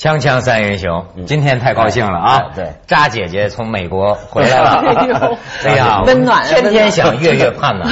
锵锵三人行，今天太高兴了啊！对，扎姐姐从美国回来了，哎呀，温暖，天天想月月盼呢。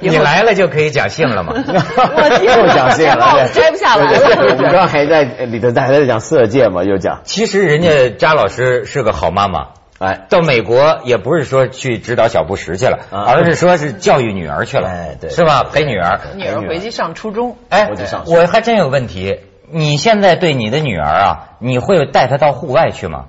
你来了就可以讲性了吗？我又讲性了，摘不下来。你刚还在里头还在讲色戒嘛？又讲。其实人家扎老师是个好妈妈，哎，到美国也不是说去指导小布什去了，而是说是教育女儿去了，哎，对，是吧？陪女儿，女儿回去上初中，哎，我还真有问题。你现在对你的女儿啊，你会带她到户外去吗？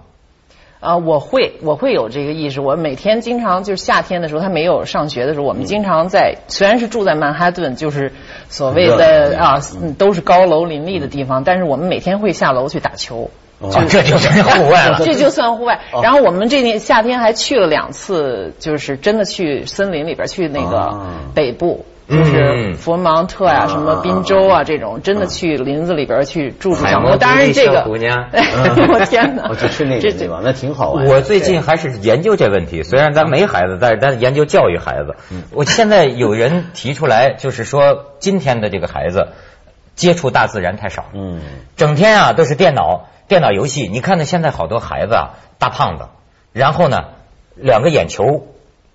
啊，我会，我会有这个意识。我每天经常就是夏天的时候，她没有上学的时候，我们经常在，虽然是住在曼哈顿，就是所谓的啊，都是高楼林立的地方，但是我们每天会下楼去打球。就 这就算户外了，这就算户外。然后我们这年夏天还去了两次，就是真的去森林里边，去那个北部。就是佛芒特呀，什么滨州啊，这种真的去林子里边去住住上。当然这个，姑娘我天哪！我就去那个地方，那挺好玩。我最近还是研究这问题，虽然咱没孩子，但是咱研究教育孩子。我现在有人提出来，就是说今天的这个孩子接触大自然太少，嗯，整天啊都是电脑、电脑游戏。你看到，现在好多孩子啊，大胖子，然后呢两个眼球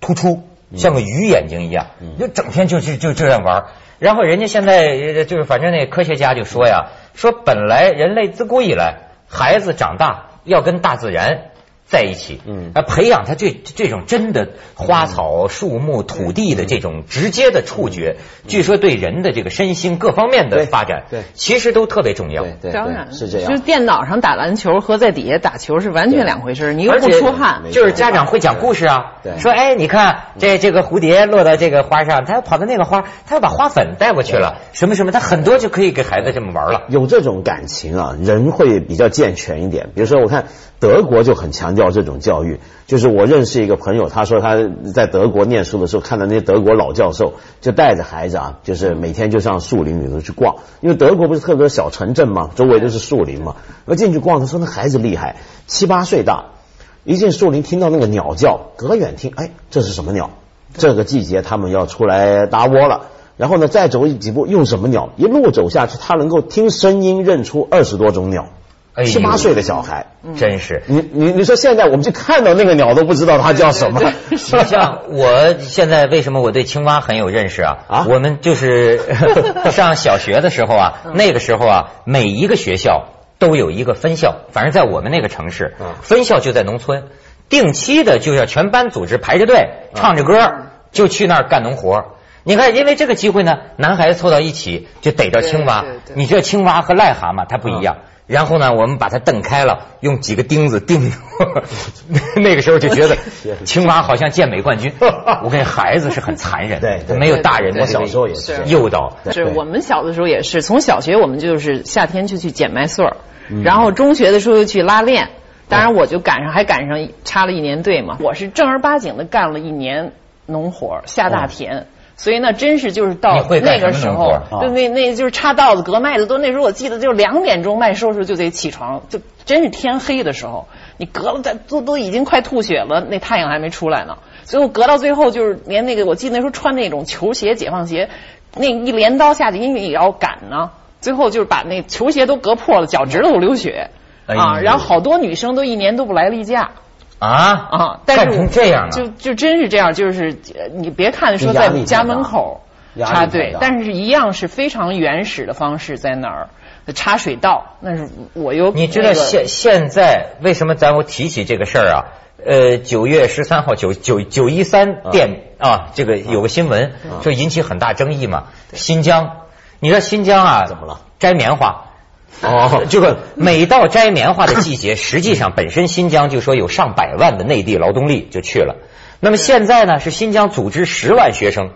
突出。像个鱼眼睛一样，就整天就就就这样玩。然后人家现在就是反正那科学家就说呀，说本来人类自古以来，孩子长大要跟大自然。在一起，嗯，啊，培养他这这种真的花草树木土地的这种直接的触觉，据说对人的这个身心各方面的发展，对，其实都特别重要。对，当然是这样。就是电脑上打篮球和在底下打球是完全两回事，你又不出汗。就是家长会讲故事啊，说哎，你看这这个蝴蝶落到这个花上，它要跑到那个花，它要把花粉带过去了，什么什么，它很多就可以给孩子这么玩了。有这种感情啊，人会比较健全一点。比如说，我看。德国就很强调这种教育，就是我认识一个朋友，他说他在德国念书的时候，看到那些德国老教授就带着孩子啊，就是每天就上树林里头去逛，因为德国不是特别小城镇嘛，周围都是树林嘛，要进去逛。他说那孩子厉害，七八岁大，一进树林听到那个鸟叫，隔远听，哎，这是什么鸟？这个季节他们要出来搭窝了。然后呢，再走几步，用什么鸟？一路走下去，他能够听声音认出二十多种鸟。七八岁的小孩，真是你你你说现在我们就看到那个鸟都不知道它叫什么。像我现在为什么我对青蛙很有认识啊？啊，我们就是 上小学的时候啊，那个时候啊，每一个学校都有一个分校，反正在我们那个城市，分校就在农村，定期的就要全班组织排着队唱着歌就去那儿干农活。你看，因为这个机会呢，男孩子凑到一起就逮着青蛙。你这青蛙和癞蛤蟆它不一样。然后呢，我们把它蹬开了，用几个钉子钉。那个时候就觉得 青蛙好像健美冠军。我跟孩子是很残忍，对，没有大人的小时候也是诱导。是我们小的时候也是，从小学我们就是夏天就去捡麦穗儿，然后中学的时候又去拉练。当然我就赶上还赶上插了一年队嘛。我是正儿八经的干了一年农活，下大田。所以那真是就是到那个时候，就那那就是插稻子、割麦子，都那时候我记得就两点钟麦收时候就得起床，就真是天黑的时候，你隔了在都都已经快吐血了，那太阳还没出来呢。最后隔到最后就是连那个我记得那时候穿那种球鞋、解放鞋，那一镰刀下去，因为也要赶呢，最后就是把那球鞋都割破了，脚趾头流血啊。然后好多女生都一年都不来例假。啊啊！但是这样就就真是这样，就是你别看说在家门口插队，但是一样是非常原始的方式，在那儿插水稻。那是我又你知道现现在为什么咱我提起这个事儿啊？呃，九月十三号九九九一三电啊，这个有个新闻就引起很大争议嘛。新疆，你知道新疆啊，怎么了？摘棉花。哦，这个每到摘棉花的季节，实际上本身新疆就说有上百万的内地劳动力就去了。那么现在呢，是新疆组织十万学生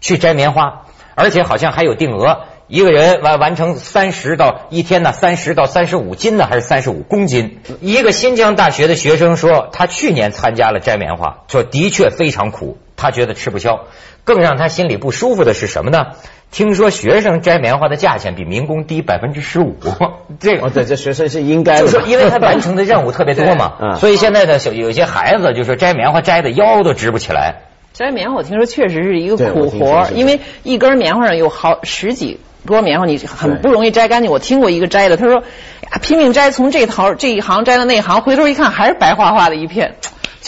去摘棉花，而且好像还有定额，一个人完完成三十到一天呢，三十到三十五斤呢，还是三十五公斤？一个新疆大学的学生说，他去年参加了摘棉花，说的确非常苦，他觉得吃不消。更让他心里不舒服的是什么呢？听说学生摘棉花的价钱比民工低百分之十五，这个对，这学生是应该的，就是因为他完成的任务特别多嘛，所以现在的小有些孩子就说摘棉花摘的腰都直不起来。摘棉花我听说确实是一个苦活，因为一根棉花上有好十几多棉花，你很不容易摘干净。我听过一个摘的，他说，呀，拼命摘，从这头这一行摘到那一行，回头一看还是白花花的一片。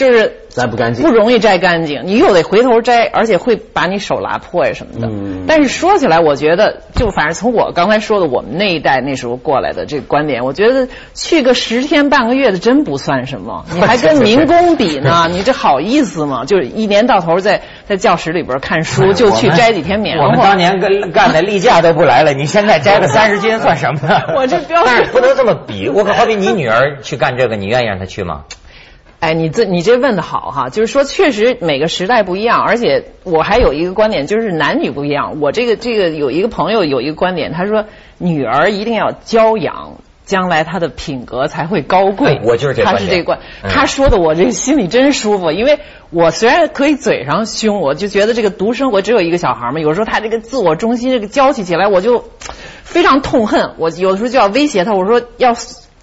就是摘不干净，不容易摘干净。你又得回头摘，而且会把你手拉破呀什么的。但是说起来，我觉得就反正从我刚才说的我们那一代那时候过来的这个观点，我觉得去个十天半个月的真不算什么。你还跟民工比呢？你这好意思吗？就是一年到头在在教室里边看书，就去摘几天棉花。我们当年跟干的例假都不来了，你现在摘个三十斤算什么呢？我这标但是不能这么比。我可好比你女儿去干这个，你愿意让她去吗？哎，你这你这问的好哈，就是说确实每个时代不一样，而且我还有一个观点，就是男女不一样。我这个这个有一个朋友有一个观点，他说女儿一定要娇养，将来她的品格才会高贵。我就是这他是这观，他说的我这心里真舒服，因为我虽然可以嘴上凶，我就觉得这个独生我只有一个小孩嘛，有时候他这个自我中心这个娇气起来，我就非常痛恨。我有的时候就要威胁他，我说要。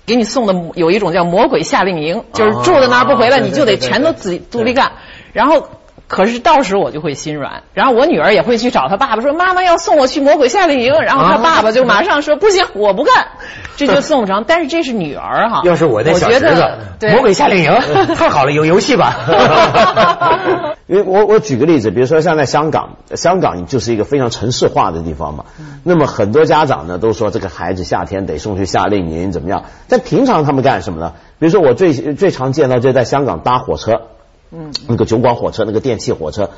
给你送的有一种叫魔鬼夏令营，就是住在那儿不回来，你就得全都自己独立干。然后，可是到时我就会心软。然后我女儿也会去找她爸爸说：“妈妈要送我去魔鬼夏令营。”然后她爸爸就马上说：“不行，我不干。” 这就送不成。但是这是女儿哈。要是我的小侄子，魔鬼夏令营 太好了，有游戏吧？因为我我举个例子，比如说像在香港，香港就是一个非常城市化的地方嘛。那么很多家长呢都说这个孩子夏天得送去夏令营怎么样？但平常他们干什么呢？比如说我最最常见到就在香港搭火车，嗯，那个九广火车那个电气火车，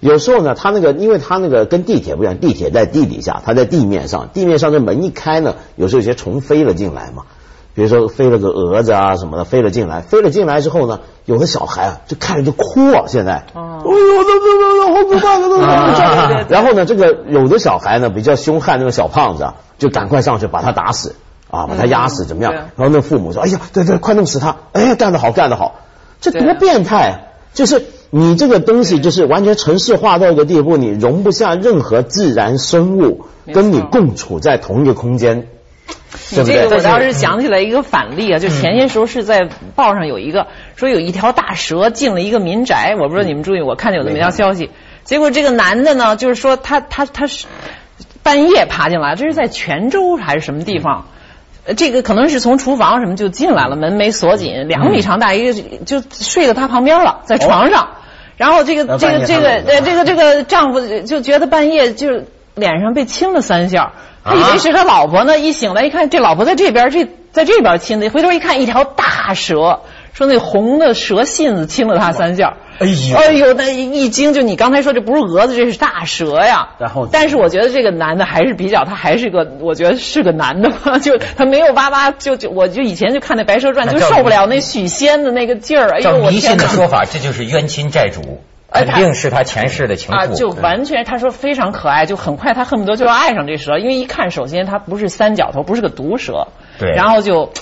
有时候呢他那个因为他那个跟地铁不一样，地铁在地底下，他在地面上，地面上这门一开呢，有时候有些虫飞了进来嘛。比如说飞了个蛾子啊什么的飞了进来，飞了进来之后呢，有的小孩啊就看着就哭啊，现在，哦，哎呦，这这这好可怕，这这 然后呢，这个有的小孩呢比较凶悍，那个小胖子啊，就赶快上去把他打死啊，把他压死怎么样？然后那父母说，哎呀，对对，快弄死他！哎呀，干得好，干得好，这多变态！就是你这个东西就是完全城市化到一个地步，你容不下任何自然生物跟你共处在同一个空间。你这个我倒是想起来一个反例啊，就前些时候是在报上有一个说有一条大蛇进了一个民宅，我不知道你们注意，我看见有那么一条消息。结果这个男的呢，就是说他他他是半夜爬进来，这是在泉州还是什么地方？这个可能是从厨房什么就进来了，门没锁紧，两米长大一个就睡在他旁边了，在床上。然后这个这个这个呃这个这个丈夫就觉得半夜就脸上被亲了三下。他以为是他老婆呢，一醒来一看，这老婆在这边，这在这边亲的，回头一看，一条大蛇，说那红的蛇信子亲了他三下。哎呦，哎呦，那一惊，就你刚才说这不是蛾子，这是大蛇呀。然后，但是我觉得这个男的还是比较，他还是个，我觉得是个男的吧，就他没有哇哇，就就我就以前就看那《白蛇传》，就受不了那许仙的那个劲儿。哎呦，我迷信的说法，这就是冤亲债主。肯定是他前世的情妇啊，就完全他说非常可爱，就很快他恨不得就要爱上这蛇，因为一看首先它不是三角头，不是个毒蛇，对，然后就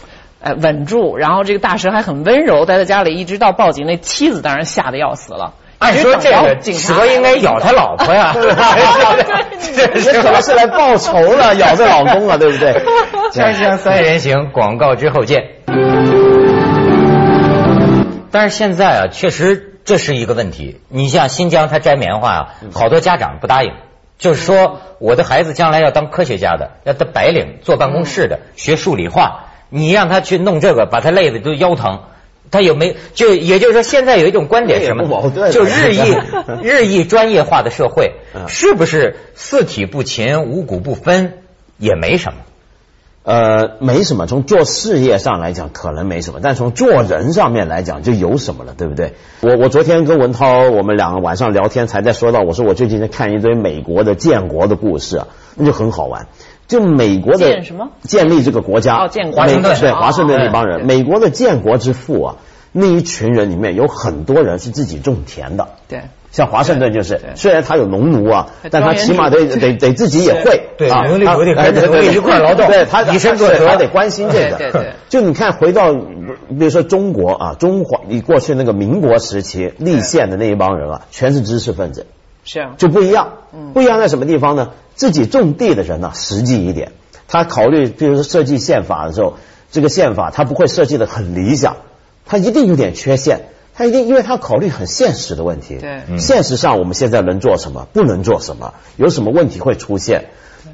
呃稳住，然后这个大蛇还很温柔，待在家里一直到报警，那妻子当然吓得要死了。按说这个蛇应该咬他老婆呀，这可能是来报仇了，咬这老公了，对不对？锵锵三人行，广告之后见。但是现在啊，确实。这是一个问题。你像新疆，他摘棉花啊，好多家长不答应，就是说我的孩子将来要当科学家的，要当白领，坐办公室的，学数理化，你让他去弄这个，把他累的都腰疼。他有没就也就是说，现在有一种观点什么？就日益 日益专业化的社会，是不是四体不勤，五谷不分也没什么？呃，没什么。从做事业上来讲，可能没什么，但从做人上面来讲，就有什么了，对不对？我我昨天跟文涛，我们两个晚上聊天，才在说到，我说我最近在看一堆美国的建国的故事啊，那就很好玩。就美国的建什么？建立这个国家，哦，建国，对，华盛顿那帮人，美国的建国之父啊，那一群人里面有很多人是自己种田的，对。像华盛顿就是，虽然他有农奴啊，但他起码得得得自己也会，对，农力不得得一块劳动，对他以身作则，他得关心这个。对对。就你看，回到比如说中国啊，中华你过去那个民国时期立宪的那一帮人啊，全是知识分子，是啊，就不一样。不一样在什么地方呢？自己种地的人呢，实际一点，他考虑，比如说设计宪法的时候，这个宪法他不会设计的很理想，他一定有点缺陷。他一定，因为他考虑很现实的问题。对，现实上我们现在能做什么，不能做什么，有什么问题会出现。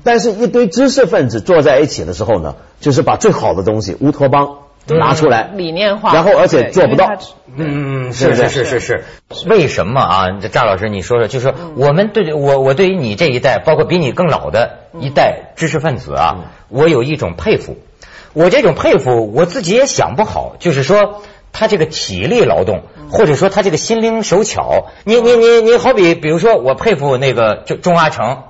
但是，一堆知识分子坐在一起的时候呢，就是把最好的东西乌托邦拿出来，理念化，然后而且做不到。嗯，是是是是是。为什么啊？这赵老师，你说说，就是说我们对我我对于你这一代，包括比你更老的一代知识分子啊，我有一种佩服。我这种佩服，我自己也想不好，就是说。他这个体力劳动，或者说他这个心灵手巧，你你你你好比比如说，我佩服那个就钟阿成，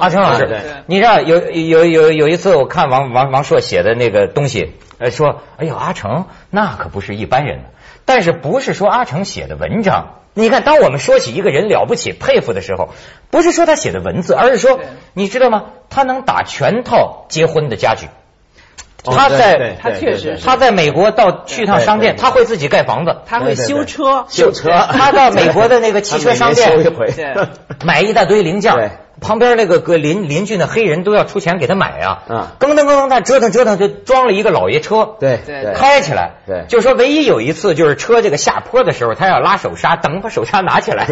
阿成老师，你知道有有有有一次我看王王王朔写的那个东西，呃说，哎呦阿成那可不是一般人，但是不是说阿成写的文章？你看，当我们说起一个人了不起、佩服的时候，不是说他写的文字，而是说，你知道吗？他能打全套结婚的家具。他在，他确实，他在美国到去趟商店，他会自己盖房子，他会修车，修车。他到美国的那个汽车 商店，买一大堆零件，旁边那个个邻邻居的黑人都要出钱给他买啊。噔噔噔噔，他折腾折腾就装了一个老爷车，对。对，开起来。对，就说唯一有一次就是车这个下坡的时候，他要拉手刹，等把手刹拿起来。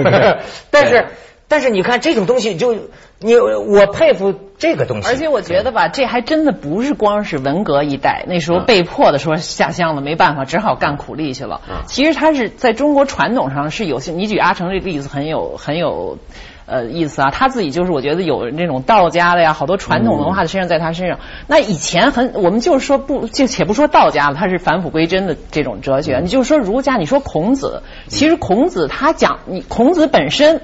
但是。但是你看这种东西，就你我佩服这个东西。而且我觉得吧，这还真的不是光是文革一代那时候被迫的说下乡了，没办法，只好干苦力去了。其实他是在中国传统上是有些，你举阿成这例子很有很有呃意思啊。他自己就是我觉得有那种道家的呀，好多传统文化的身上在他身上。那以前很，我们就是说不就且不说道家了，他是返璞归真的这种哲学。你就说儒家，你说孔子，其实孔子他讲你孔子本身。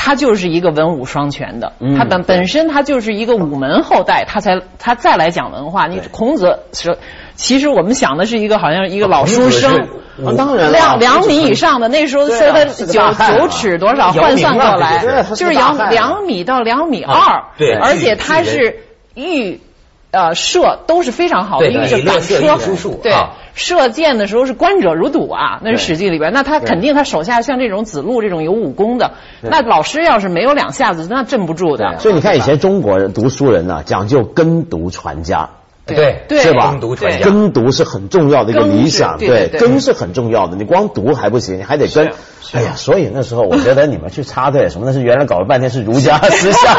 他就是一个文武双全的，他本本身他就是一个武门后代，他才他再来讲文化。你孔子是，其实我们想的是一个好像一个老书生，当然两两米以上的，那时候说他九九尺多少换算过来，就是两两米到两米二，对，而且他是御呃射都是非常好的，因为是赶车，对。射箭的时候是观者如堵啊，那是《史记》里边，那他肯定他手下像这种子路这种有武功的，那老师要是没有两下子，那镇不住的。所以你看以前中国人读书人呢，讲究耕读传家。对，是吧？耕读传耕读是很重要的一个理想，对，耕是很重要的。你光读还不行，你还得跟。哎呀，所以那时候我觉得你们去插队什么，那是原来搞了半天是儒家 思想。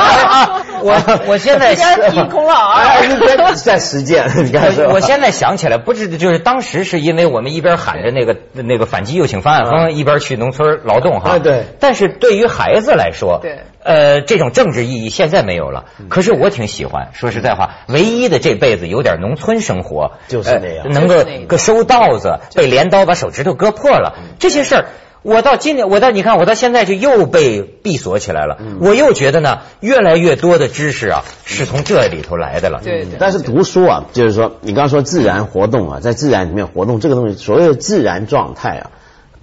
我 我现在提 孔老啊，在实践。你看，我现在想起来，不是就是当时是因为我们一边喊着那个那个反击右倾方案风，一边去农村劳动哈。对。但是对于孩子来说，对。呃，这种政治意义现在没有了。可是我挺喜欢，说实在话，唯一的这辈子有点农村生活，就是那样，能够收稻子，被镰刀把手指头割破了，这些事儿，我到今年，我到你看，我到现在就又被闭锁起来了。我又觉得呢，越来越多的知识啊，是从这里头来的了。对。但是读书啊，就是说，你刚刚说自然活动啊，在自然里面活动这个东西，所谓的自然状态啊，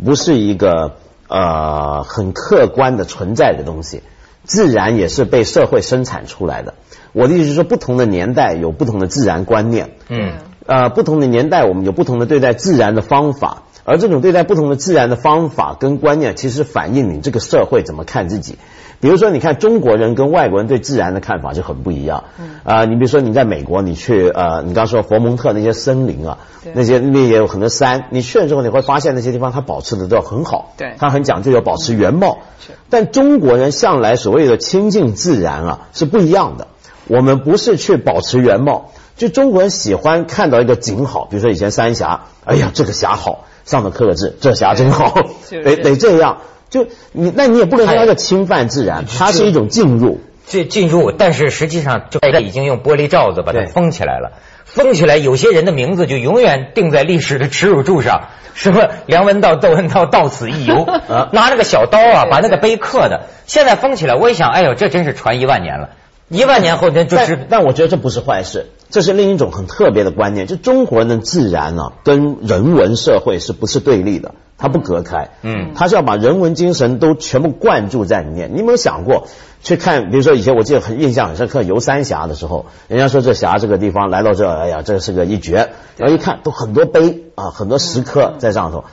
不是一个呃很客观的存在的东西。自然也是被社会生产出来的。我的意思是说，不同的年代有不同的自然观念。嗯。呃，不同的年代我们有不同的对待自然的方法，而这种对待不同的自然的方法跟观念，其实反映你这个社会怎么看自己。比如说，你看中国人跟外国人对自然的看法就很不一样。嗯。啊，你比如说你在美国，你去呃，你刚说佛蒙特那些森林啊，那些那也有很多山，你去了之后你会发现那些地方它保持的都很好。对。它很讲究要保持原貌。是。但中国人向来所谓的亲近自然啊是不一样的。我们不是去保持原貌，就中国人喜欢看到一个景好，比如说以前三峡，哎呀这个峡好，上的刻个字，这峡真好，得得这样。就你，那你也不能说它叫侵犯自然，它是一种进入，这进入，但是实际上就已经用玻璃罩子把它封起来了，封起来，有些人的名字就永远定在历史的耻辱柱上，什么梁文道、窦文涛到此一游，拿着个小刀啊，把那个碑刻的，现在封起来，我一想，哎呦，这真是传一万年了。一万年后，那就是。但我觉得这不是坏事，这是另一种很特别的观念。就中国人的自然呢，跟人文社会是不是对立的？它不隔开。嗯，它是要把人文精神都全部灌注在里面。你有没有想过去看？比如说以前我记得很印象很深刻，游三峡的时候，人家说这峡这个地方来到这，哎呀，这是个一绝。然后一看，都很多碑啊，很多石刻在上头。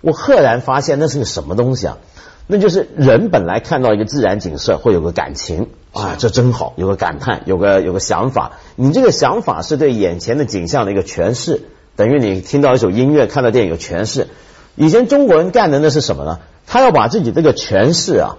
我赫然发现那是个什么东西啊？那就是人本来看到一个自然景色会有个感情啊，这真好，有个感叹，有个有个想法。你这个想法是对眼前的景象的一个诠释，等于你听到一首音乐、看到电影有诠释。以前中国人干的那是什么呢？他要把自己这个诠释啊，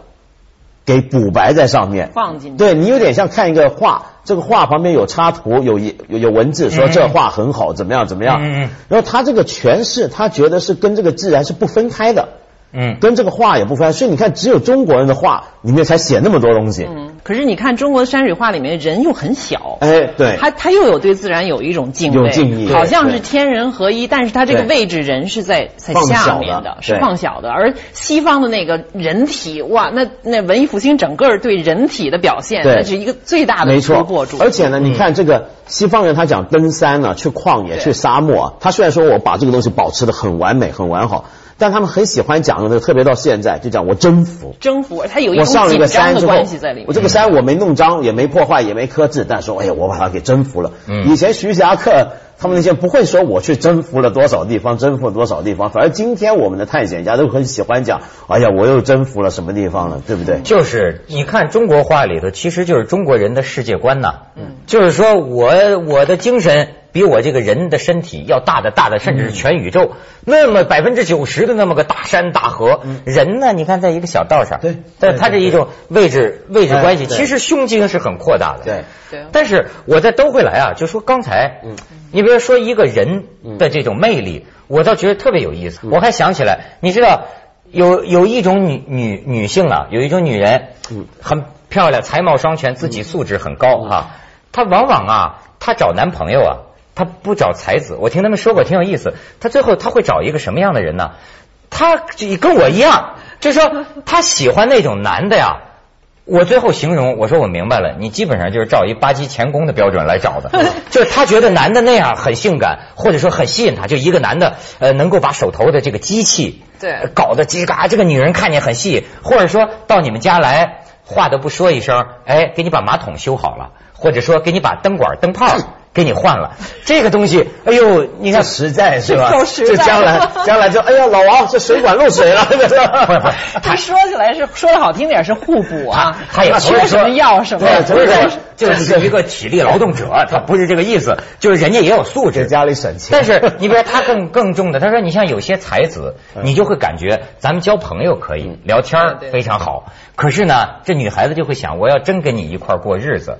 给补白在上面，放进去对你有点像看一个画，这个画旁边有插图，有有有文字说这画很好，怎么样怎么样。嗯嗯然后他这个诠释，他觉得是跟这个自然是不分开的，嗯，跟这个画也不分。所以你看，只有中国人的画里面才写那么多东西。嗯，可是你看中国的山水画里面人又很小，哎，对，他他又有对自然有一种敬畏，有敬意好像是天人合一，但是他这个位置人是在在下面的是对放小的，而西方的那个人体，哇，那那文艺复兴整个对人体的表现，那是一个最大的突破处。而且呢，你看这个西方人，他讲登山呢、去旷野、去沙漠啊，他虽然说我把这个东西保持的很完美、很完好，但他们很喜欢讲的，特别到现在就讲我征服。征服，他有一种我上了一个紧张的山之后关系在里面。我这个山我没弄脏，也没破坏，也没刻字，但说哎呀，我把它给征服了。嗯以前徐霞客他们那些不会说我去征服了多少地方，征服了多少地方，反而今天我们的探险家都很喜欢讲，哎呀，我又征服了什么地方了，对不对？就是你看中国画里头，其实就是中国人的世界观呐。嗯，就是说我我的精神比我这个人的身体要大的大的，甚至是全宇宙。那么百分之九十的那么个大山大河，人呢？你看在一个小道上，对。但它这一种位置位置关系，其实胸襟是很扩大的。对。对。但是我再兜回来啊，就说刚才，嗯。你比如说一个人的这种魅力，我倒觉得特别有意嗯。思。我还想起来，你知道有有一种女女女性啊，有一种女人，嗯。很漂亮，才貌双全，自己素质很高哈、她往往啊，她找男朋友啊，她不找才子。我听他们说过，挺有意思。他最后他会找一个什么样的人呢？他就跟我一样，就是说他喜欢那种男的呀。我最后形容，我说我明白了，你基本上就是照一八级钳工的标准来找的，就是他觉得男的那样很性感，或者说很吸引他，就一个男的呃能够把手头的这个机器对呃搞得叽嘎，这个女人看见很吸引，或者说到你们家来，话都不说一声，哎，给你把马桶修好了，或者说给你把灯管灯泡给你换了，这个东西，哎呦，你看实在是吧？够实在。这将来 将来就哎呀，老王这水管漏水了，不是他说起来是说的好听点是互补啊，他也缺什么要什么，对，不是就是一个体力劳动者，他不是这个意思，就是人家也有素质，在家里省钱。但是你比如他更更重的，他说你像有些才子，你就会感觉咱们交朋友可以聊天非常好，可是呢，这女孩子就会想，我要真跟你一块过日子。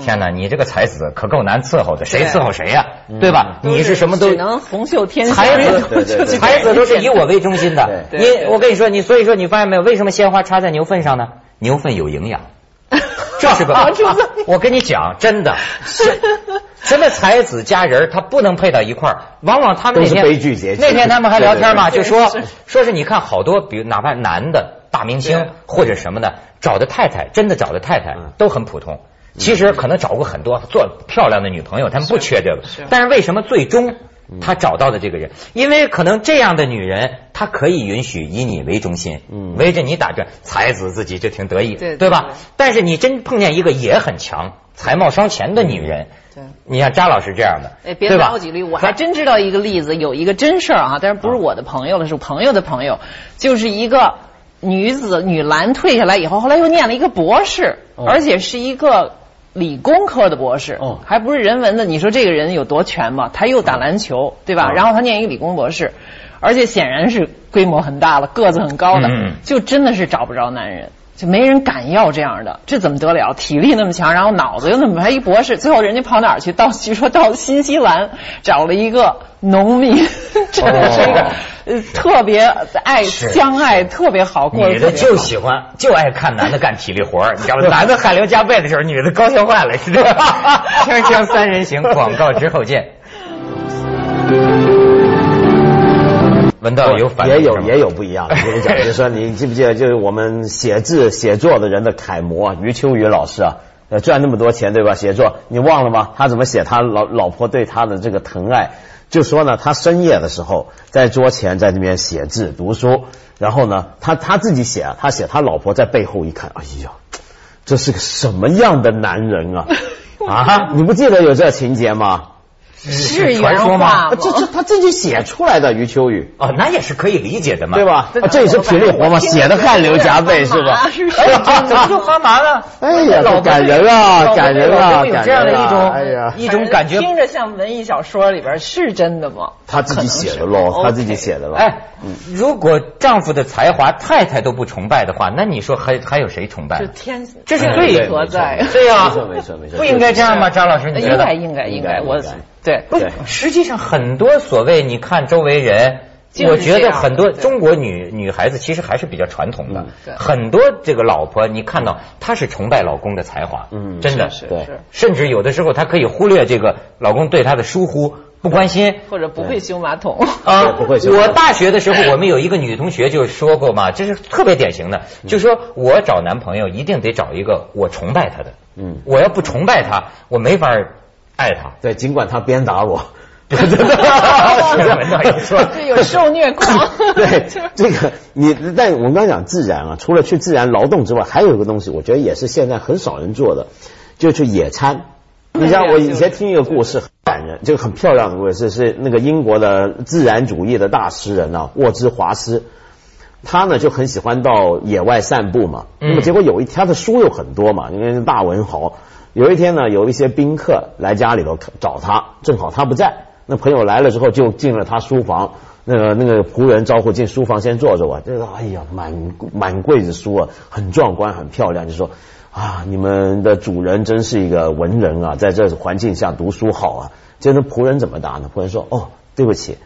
天哪，你这个才子可够难伺候的，谁伺候谁呀？对吧？你是什么都只能红袖添香，才子 才子都是以我为中心的。你我跟你说，你所以说你发现没有？为什么鲜花插在牛粪上呢？牛粪有营养。这是个我跟你讲，真的，是 什么才子佳人儿，他不能配到一块儿。往往他们那天悲剧结局那天他们还聊天嘛，对对就说说是你看好多，比如哪怕男的大明星或者什么的，找的太太真的找的太太嗯都很普通。其实可能找过很多做漂亮的女朋友，他们不缺这个是，但是为什么最终他找到的这个人？因为可能这样的女人，她可以允许以你为中心，嗯。围着你打转，才子自己就挺得意，对对吧？对？但是你真碰见一个也很强、才貌双全的女人，对。你像张老师这样的，哎，别对吧？拿我举例，我还真知道一个例子，有一个真事儿啊，但是不是我的朋友了，是我朋友的朋友，就是一个女子女篮退下来以后，后来又念了一个博士，哦。而且是一个理工科的博士，哦还不是人文的。你说这个人有多全嘛？他又打篮球，对吧？哦然后他念一个理工博士，而且显然是规模很大了，个子很高的，嗯就真的是找不着男人。就没人敢要这样的，这怎么得了？体力那么强，然后脑子又那么，还一博士，最后人家跑哪儿去？到据说到新西兰找了一个农民，真 的是一个、哦呃特别爱相爱，特别好过得女的就喜欢就爱看男的干体力活儿，你知道吗？男的汗流浃背的时候，女的高兴坏了，是吧？锵锵三人行，广告之后见。闻到有反也有也有不一样的。我跟你讲，就是说你记不记得，就是我们写字写作的人的楷模啊，余秋雨老师啊，呃，赚那么多钱对吧？写作你忘了吗？他怎么写他老老婆对他的这个疼爱？就说呢，他深夜的时候在桌前在那边写字读书，然后呢，他他自己写啊，他写他老婆在背后一看，哎呀，这是个什么样的男人啊？啊，你不记得有这情节吗？是传说吗？这这他自己写出来的余秋雨，哦，那也是可以理解的嘛，对？吧？啊这也是体力活嘛，写的汗流浃背是吧？是哎呀，这怎么就发麻了？哎呀老感人啊感人啊老婆有这样的一种啊哎呀一种感觉。听着像文艺小说里边是真的吗？他自己写的喽，他自己写的喽。哎，如果丈夫的才华太太都不崇拜的话，那你说还还有谁崇拜这？天，这是哎最对何在？对呀，没错没错没错不应该这样吗？张老师，你觉得应该？应该应该，我应该对。不是，实际上很多所谓你看周围人，我觉得很多中国女女孩子其实还是比较传统的很多这个老婆你看到她是崇拜老公的才华，嗯真的。对是。是，甚至有的时候她可以忽略这个老公对她的疏忽、不关心。或者不会修马桶。啊不会修我大学的时候，我们有一个女同学就说过嘛，这是特别典型的，嗯。就说我找男朋友一定得找一个我崇拜他的，嗯。我要不崇拜他，我没法爱他。对，尽管他鞭打我。对有受虐狂。对，这个你，但我们刚才讲自然啊，除了去自然劳动之外，还有一个东西，我觉得也是现在很少人做的，就去野餐。你像我以前听一个故事很感人，这个很漂亮的故事，是那个英国的自然主义的大诗人啊，沃兹华斯。他呢就很喜欢到野外散步嘛，嗯那么结果有一天他的书又很多嘛，因为是大文豪。有一天呢，有一些宾客来家里头找他，正好他不在，那朋友来了之后就进了他书房，那个那个仆人招呼进书房先坐着吧。这个哎呀，满满柜子书啊，很壮观，很漂亮，就说啊，你们的主人真是一个文人啊，在这环境下读书好啊。这那仆人怎么答呢？仆人说哦，对不起，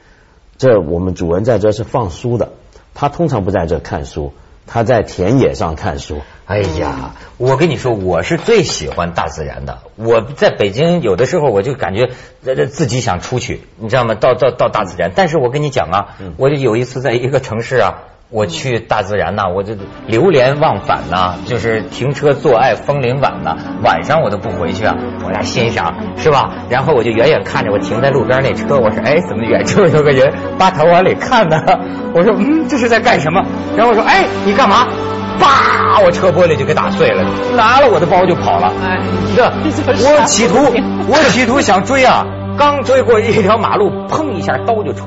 这我们主人在这是放书的，他通常不在这看书，他在田野上看书。哎呀，我跟你说，我是最喜欢大自然的。我在北京有的时候我就感觉呃呃自己想出去，你知道吗？到到到大自然。但是我跟你讲啊，我就有一次在一个城市啊，我去大自然呐、我就流连忘返呐、就是停车坐爱枫林晚呐、晚上我都不回去啊，我来欣赏是吧？然后我就远远看着我停在路边那车，我说哎，怎么远 处有个人把头往里看呢？我说嗯，这是在干什么？然后我说哎，你干嘛？叭！我车玻璃就给打碎了，拿了我的包就跑了。哎，这我企图，我企图想追啊，刚追过一条马路，砰一下刀就出。